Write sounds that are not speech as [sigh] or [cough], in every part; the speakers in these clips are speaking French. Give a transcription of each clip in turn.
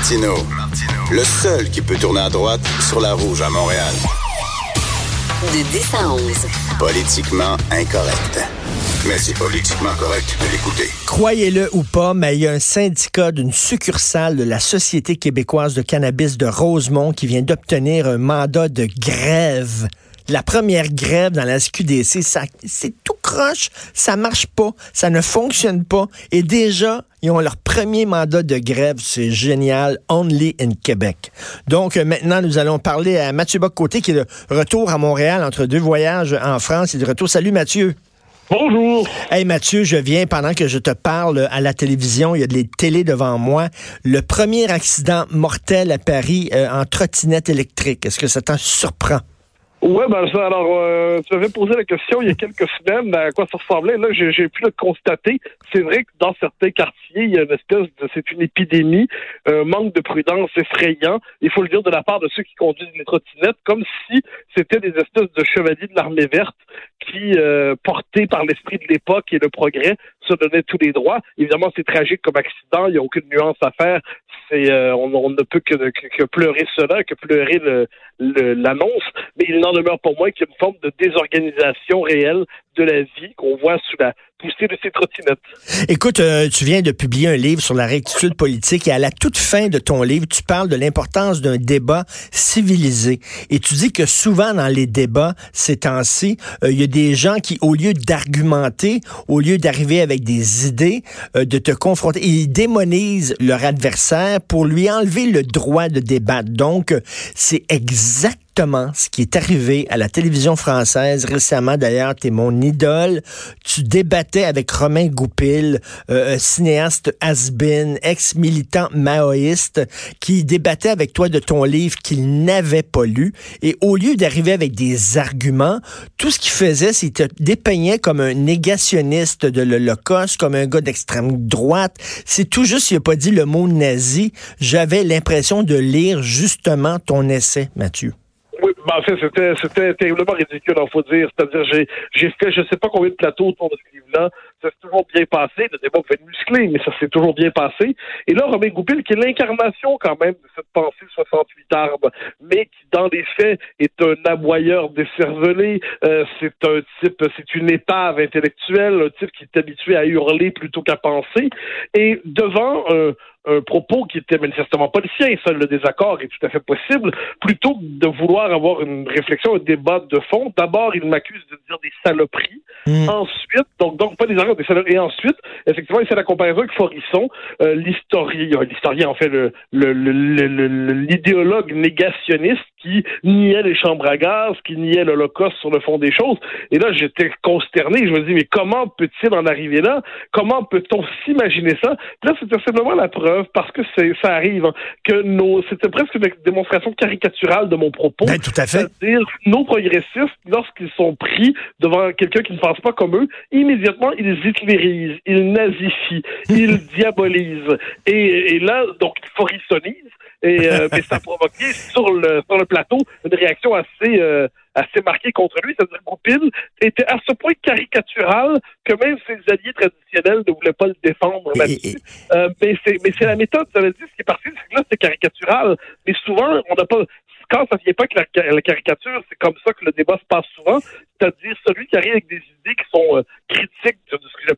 Martino, le seul qui peut tourner à droite sur la rouge à Montréal. De 10 à 11. Politiquement incorrect. Mais c'est politiquement correct de l'écouter. Croyez-le ou pas, mais il y a un syndicat d'une succursale de la Société québécoise de cannabis de Rosemont qui vient d'obtenir un mandat de grève. La première grève dans la SQDC, ça, c'est tout croche, ça marche pas, ça ne fonctionne pas. Et déjà, ils ont leur premier mandat de grève. C'est génial. Only in Québec. Donc, euh, maintenant, nous allons parler à Mathieu Bocoté, qui est de retour à Montréal entre deux voyages en France. Il est de retour. Salut, Mathieu. Bonjour. Hey Mathieu, je viens pendant que je te parle à la télévision, il y a des télés devant moi. Le premier accident mortel à Paris euh, en trottinette électrique. Est-ce que ça t'en surprend? Ouais, ben ça, alors, euh, tu m'avais posé la question il y a quelques semaines à quoi ça ressemblait. Là, j'ai pu le constater. C'est vrai que dans certains quartiers, il y a une espèce de, c'est une épidémie, un manque de prudence effrayant. Il faut le dire de la part de ceux qui conduisent les trottinettes, comme si c'était des espèces de chevaliers de l'armée verte qui, euh, portés par l'esprit de l'époque et le progrès, se donnaient tous les droits. Évidemment, c'est tragique comme accident. Il n'y a aucune nuance à faire. C'est, euh, on, on, ne peut que, que, que, pleurer cela, que pleurer le, l'annonce. Mais il n'en demeure pour moi qu'il forme de désorganisation réelle de la vie qu'on voit sous la poussée de ces trottinettes. Écoute, euh, tu viens de publier un livre sur la rectitude politique et à la toute fin de ton livre, tu parles de l'importance d'un débat civilisé. Et tu dis que souvent dans les débats, ces temps-ci, euh, il y a des gens qui, au lieu d'argumenter, au lieu d'arriver avec des idées, euh, de te confronter, ils démonisent leur adversaire pour lui enlever le droit de débattre. Donc, c'est exactement ce qui est arrivé à la télévision française récemment. D'ailleurs, tu es mon idole. Tu débattais avec Romain Goupil, euh, cinéaste has-been, ex-militant maoïste, qui débattait avec toi de ton livre qu'il n'avait pas lu. Et au lieu d'arriver avec des arguments, tout ce qu'il faisait, c'est te dépeignait comme un négationniste de l'Holocauste, comme un gars d'extrême droite. C'est tout juste, il n'a pas dit le mot nazi. J'avais l'impression de lire justement ton essai, Mathieu. Ben, en fait, c'était, c'était terriblement ridicule, il faut dire. C'est-à-dire, j'ai, j'ai fait je sais pas combien de plateaux autour de ce livre-là. Ça s'est toujours bien passé. Le débat peut être musclé, mais ça s'est toujours bien passé. Et là, Romain Goupil, qui est l'incarnation quand même de cette pensée 68 arbres, mais qui, dans les faits, est un aboyeur décervelé. Euh, c'est un type, c'est une épave intellectuelle, un type qui est habitué à hurler plutôt qu'à penser. Et devant euh, un propos qui était manifestement pas le sien, seul le désaccord est tout à fait possible, plutôt que de vouloir avoir une réflexion, un débat de fond. D'abord, il m'accuse de dire des saloperies. Hmm. Ensuite, donc, donc pas des. Et ensuite, effectivement, il fait la comparaison avec Forisson, euh, l'historien, l'historien, en fait, le, l'idéologue négationniste qui niait les chambres à gaz, qui niait l'Holocauste sur le fond des choses. Et là, j'étais consterné. Je me dis, mais comment peut-il en arriver là? Comment peut-on s'imaginer ça? là, c'était simplement la preuve parce que ça arrive hein, que nos c'était presque une démonstration caricaturale de mon propos. Ben, tout à fait. C'est-à-dire nos progressistes lorsqu'ils sont pris devant quelqu'un qui ne pense pas comme eux, immédiatement ils hitlérisent, ils nazifient, ils [laughs] diabolisent et, là donc ils forissonisent et euh, [laughs] mais ça a provoqué sur le sur le plateau une réaction assez euh, assez marquée contre lui. C'est-à-dire que Goupil était à ce point caricatural que même ses alliés traditionnels ne voulaient pas le défendre euh, mais c'est la méthode. Ça veut dire ce qui est parti, c'est que là c'est caricatural. Mais souvent on n'a pas quand ça vient pas avec la, caricature, c'est comme ça que le débat se passe souvent. C'est-à-dire celui qui arrive avec des idées qui sont euh, critiques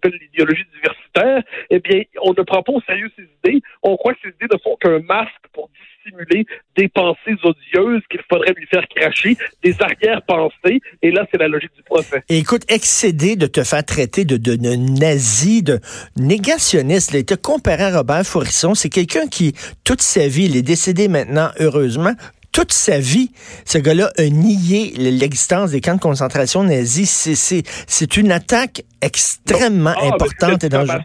j'appelle l'idéologie diversitaire, eh bien, on ne prend pas au sérieux ces idées. On croit que ces idées ne sont qu'un masque pour simuler des pensées odieuses qu'il faudrait lui faire cracher, des arrière-pensées, et là, c'est la logique du procès. écoute, excédé de te faire traiter de, de, nazi, de négationniste, il a été comparé à Robert Faurisson, c'est quelqu'un qui, toute sa vie, il est décédé maintenant, heureusement, toute sa vie, ce gars-là a nié l'existence des camps de concentration nazis. C'est une attaque extrêmement ah, importante et dangereuse.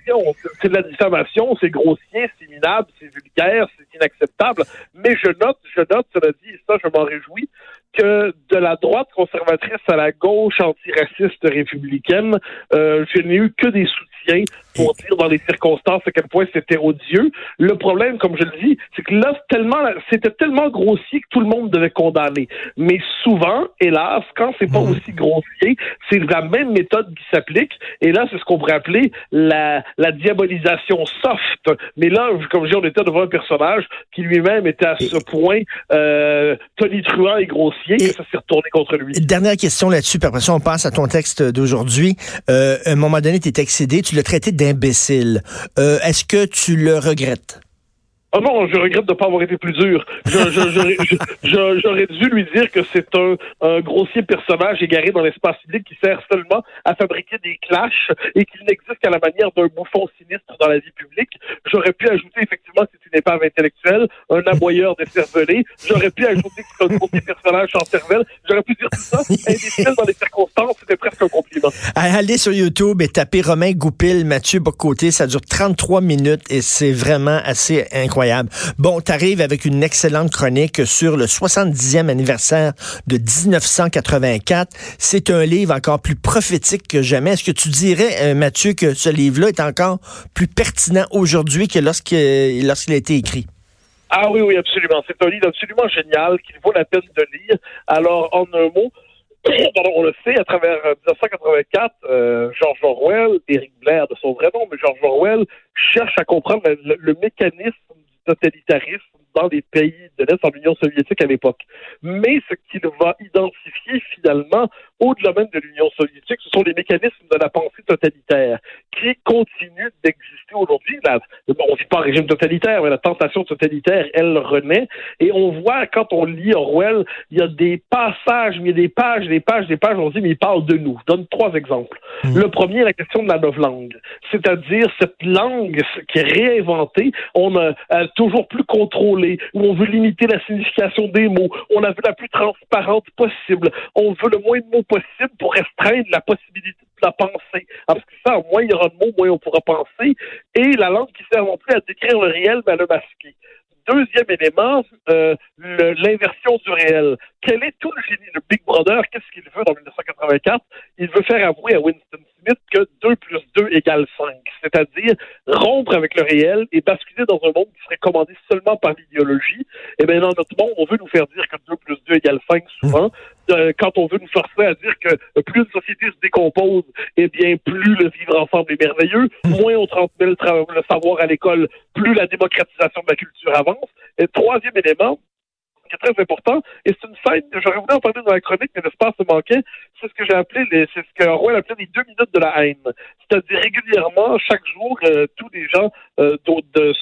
C'est de la diffamation, c'est grossier, c'est minable, c'est vulgaire, c'est inacceptable. Mais je note, je note, cela dit, et ça, je m'en réjouis, que de la droite conservatrice à la gauche antiraciste républicaine, euh, je n'ai eu que des soutiens pour dire dans les circonstances à quel point c'était odieux. Le problème, comme je le dis, c'est que là, tellement, c'était tellement grossier que tout le monde devait condamner. Mais souvent, hélas, quand c'est pas hmm. aussi grossier, c'est la même méthode qui s'applique. Et là, c'est ce qu'on pourrait appeler la, la diabolisation soft. Mais là, comme je dis, on était devant un personnage qui lui-même était à ce point euh, tonitruant et grossier que ça s'est retourné contre lui. Dernière question là-dessus, puis après ça, on passe à ton texte d'aujourd'hui. Euh, à un moment donné, tu es excédé, tu l'as traité d'imbécile. Euh, Est-ce que tu le regrettes? Oh non, je regrette de ne pas avoir été plus dur. J'aurais dû lui dire que c'est un, un, grossier personnage égaré dans l'espace public qui sert seulement à fabriquer des clashs et qu'il n'existe qu'à la manière d'un bouffon sinistre dans la vie publique. J'aurais pu ajouter effectivement que c'est une épave intellectuelle, un aboyeur de cervelé. J'aurais pu ajouter que c'est un personnage en cervelle. J'aurais pu dire tout ça. [laughs] Imbécile dans les circonstances, c'était presque un compliment. Allez sur YouTube et tapez Romain Goupil, Mathieu Bocoté. Ça dure 33 minutes et c'est vraiment assez incroyable. Bon, tu arrives avec une excellente chronique sur le 70e anniversaire de 1984. C'est un livre encore plus prophétique que jamais. Est-ce que tu dirais, euh, Mathieu, que ce livre-là est encore plus pertinent aujourd'hui que lorsqu'il lorsqu'il été écrit? Ah oui, oui, absolument. C'est un livre absolument génial qu'il vaut la peine de lire. Alors, en un mot, [coughs] on le sait, à travers 1984, euh, euh, George Orwell, Eric Blair de son vrai nom, mais George Orwell cherche à comprendre le mécanisme totalitarisme dans les pays de l'Est, en Union soviétique à l'époque. Mais ce qu'il va identifier finalement, au-delà même de l'Union soviétique, ce sont les mécanismes de la pensée totalitaire qui continuent d'exister aujourd'hui. On ne dit pas régime totalitaire, mais la tentation totalitaire, elle renaît. Et on voit, quand on lit Orwell, il y a des passages, il y a des pages, des pages, des pages, on dit, mais il parle de nous. Je donne trois exemples. Mmh. Le premier, la question de la langue, c'est-à-dire cette langue qui est réinventée, on a, a toujours plus contrôlée, où on veut limiter la signification des mots, on la veut la plus transparente possible, on veut le moins de mots possible pour restreindre la possibilité de la penser. Parce que ça, moins il y aura de mots, moins on pourra penser, et la langue qui sert non plus à décrire le réel, mais à le masquer deuxième élément, euh, l'inversion du réel. Quel est tout le génie de Big Brother? Qu'est-ce qu'il veut dans 1984? Il veut faire avouer à Winston que 2 plus 2 égale 5, c'est-à-dire rompre avec le réel et basculer dans un monde qui serait commandé seulement par l'idéologie. Et bien, dans notre monde, on veut nous faire dire que 2 plus 2 égale 5 souvent. Euh, quand on veut nous forcer à dire que plus une société se décompose, eh bien, plus le vivre ensemble est merveilleux, moins on transmet le, le savoir à l'école, plus la démocratisation de la culture avance. Et troisième élément, qui est très important. Et c'est une scène, j'aurais voulu en parler dans la chronique, mais l'espace me manquait. C'est ce que j'ai appelé, les, c'est ce que Orwell appelait les deux minutes de la haine. C'est-à-dire régulièrement, chaque jour, euh, tous les gens euh,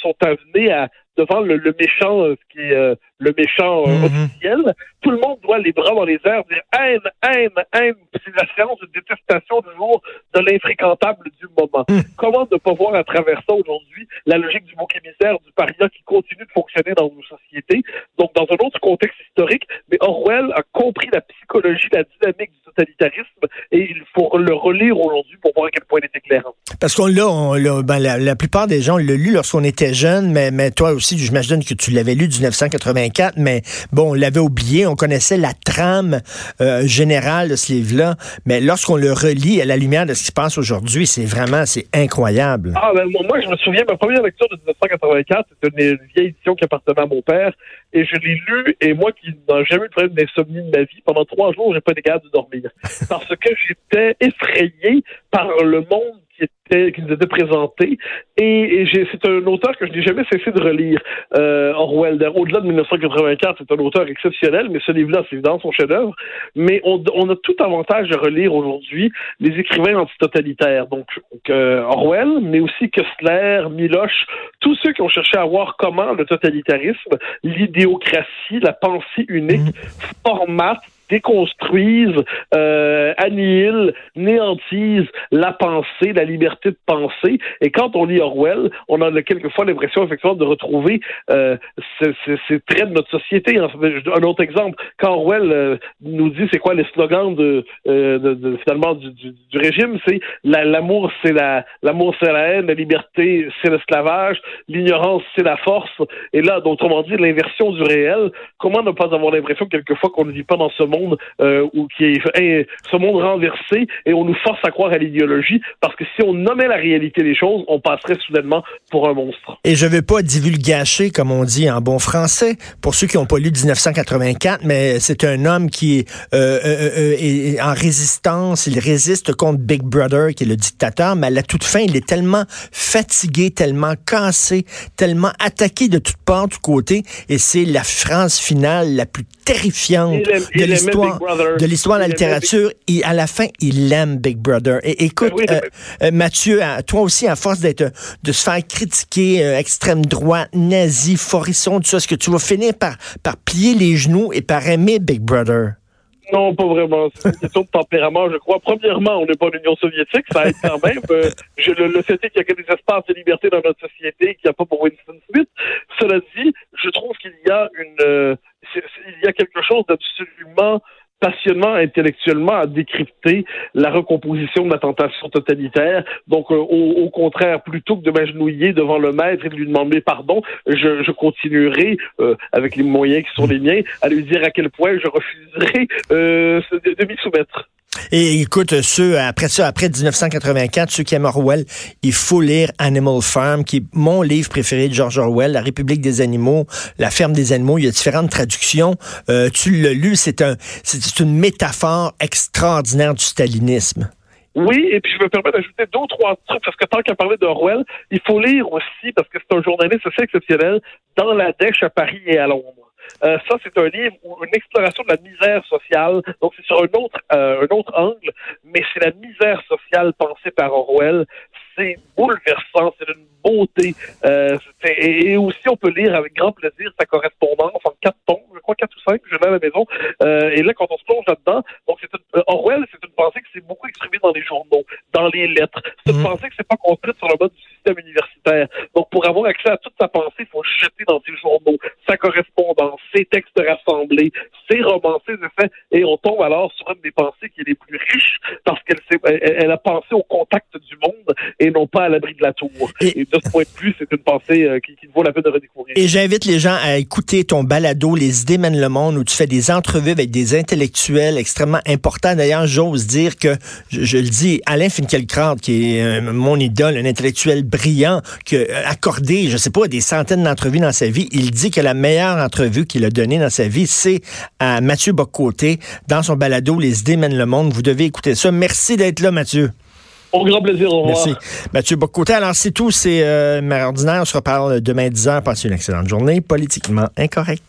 sont amenés à devant le, méchant, euh, qui est euh, le méchant euh, mhm. officiel, tout le monde doit les bras dans les airs dire haine, haine, haine. C'est la séance de détestation du jour de l'infréquentable du moment. Mhm. Comment ne pas voir à travers ça aujourd'hui la logique du bouc émissaire, du paria qui continue de fonctionner dans nos sociétés, donc dans un autre contexte historique, mais Orwell a compris la psychologie, la dynamique du totalitarisme, et il faut le relire aujourd'hui pour voir à quel point il est éclairant. Parce qu'on l'a, ben, la, plupart des gens l'ont lu lorsqu'on était jeune, mais, mais toi aussi, aussi, j'imagine que tu l'avais lu du 1984, mais bon, on l'avait oublié, on connaissait la trame euh, générale de ce livre-là, mais lorsqu'on le relit à la lumière de ce qui se passe aujourd'hui, c'est vraiment, c'est incroyable. Ah, ben, moi, je me souviens, ma première lecture de 1984, c'était une vieille édition qui appartenait à mon père, et je l'ai lu, et moi qui n'ai jamais eu de problème d'insomnie de ma vie, pendant trois jours, j'ai pas capable de dormir. [laughs] Parce que j'étais effrayé par le monde qui était qui nous était présenté. Et, c'est un auteur que je n'ai jamais cessé de relire euh, Orwell. Au-delà de 1984 c'est un auteur exceptionnel mais ce livre-là c'est évidemment son chef-d'œuvre. Mais on, a tout avantage de relire aujourd'hui les écrivains antitotalitaires. Donc euh, Orwell mais aussi Kessler Miloche tous ceux qui ont cherché à voir comment le totalitarisme l'idéocratie la pensée unique mmh. Déconstruisent, euh, annihilent, néantisent la pensée, la liberté de penser. Et quand on lit Orwell, on a quelquefois l'impression effectivement de retrouver euh, ces, traits de notre société. Un autre exemple, quand Orwell euh, nous dit c'est quoi les slogans de, euh, de, de finalement du, du, du régime, c'est l'amour c'est la l'amour c'est la haine, la liberté c'est l'esclavage, l'ignorance c'est la force. Et là, autrement dit, l'inversion du réel. Comment ne pas avoir l'impression quelquefois qu'on ne vit pas dans ce monde monde euh, ou qui est ce monde renversé et on nous force à croire à l'idéologie parce que si on nommait la réalité des choses, on passerait soudainement pour un monstre. Et je veux pas divulgacher, comme on dit en bon français, pour ceux qui n'ont pas lu 1984, mais c'est un homme qui euh, euh, euh, est en résistance, il résiste contre Big Brother, qui est le dictateur, mais à la toute fin, il est tellement fatigué, tellement cassé, tellement attaqué de toutes parts, de tous côtés, et c'est la phrase finale la plus terrifiante de l'histoire de l'histoire de la littérature. Et à la fin, il aime Big Brother. Et écoute, ben euh, Mathieu, toi aussi, à force d'être de se faire critiquer euh, extrême droite, nazi, forisson, tout ça, est-ce que tu vas finir par, par plier les genoux et par aimer Big Brother? Non, pas vraiment. C'est une question de tempérament, je crois. Premièrement, on n'est pas l'Union soviétique, ça aide quand même. Euh, je, le, le fait qu'il y a que des espaces de liberté dans notre société, qu'il n'y a pas pour Winston Smith. Cela dit, je trouve qu'il y a une, il y a quelque chose d'absolument passionnant intellectuellement à décrypter la recomposition de la tentation totalitaire. Donc, euh, au, contraire, plutôt que de m'agenouiller devant le maître et de lui demander pardon, je, continuerai, euh, avec les moyens qui sont les miens, à lui dire à quel point je refuserai euh, de, de m'y soumettre. Et écoute, ceux, après ça, après 1984, ceux qui aiment Orwell, il faut lire Animal Farm, qui est mon livre préféré de George Orwell, La République des animaux, La ferme des animaux. Il y a différentes traductions. Euh, tu l'as lu, c'est un, c'est une métaphore extraordinaire du stalinisme. Oui, et puis je me permets d'ajouter deux ou trois trucs, parce que tant qu'à parler d'Orwell, il faut lire aussi, parce que c'est un journaliste assez exceptionnel, dans la dèche à Paris et à Londres. Euh, ça, c'est un livre ou une exploration de la misère sociale. Donc, c'est sur un autre, euh, un autre angle, mais c'est la misère sociale pensée par Orwell. C'est bouleversant, c'est une beauté. Euh, et, aussi, on peut lire avec grand plaisir sa correspondance en quatre tomes, je crois quatre ou cinq, je l'ai à la maison. Euh, et là, quand on se plonge là-dedans, donc c'est une, Orwell, c'est une pensée qui s'est beaucoup exprimée dans les journaux, dans les lettres. C'est une mmh. pensée qui s'est pas construite sur le mode du système universitaire. Donc, pour avoir accès à toute sa pensée, il faut jeter dans ses journaux, sa correspondance, ses textes rassemblés, ses romans, ses effets, et on tombe alors sur une des pensées qui est les plus riches parce qu'elle elle, a pensé au contact du monde et non pas à l'abri de la tour. Et, de ce point de vue, c'est une pensée euh, qui, qui, vaut la peine de redécouvrir. Et j'invite les gens à écouter ton balado Les idées mènent le monde où tu fais des entrevues avec des intellectuels extrêmement importants. D'ailleurs, j'ose dire que, je, le dis, Alain Finkielkraut, qui est euh, mon idole, un intellectuel brillant, qui a accordé, je sais pas, des centaines d'entrevues dans sa vie, il dit que la meilleure entrevue qu'il a donnée dans sa vie, c'est à Mathieu Boccoté dans son balado Les idées mènent le monde. Vous devez écouter ça. Merci d'être là, Mathieu. Au grand plaisir, au revoir. Merci. Mathieu Boccoté. Alors, c'est tout. C'est euh, ordinaire. On se reparle demain 10h. Passez une excellente journée. Politiquement incorrecte.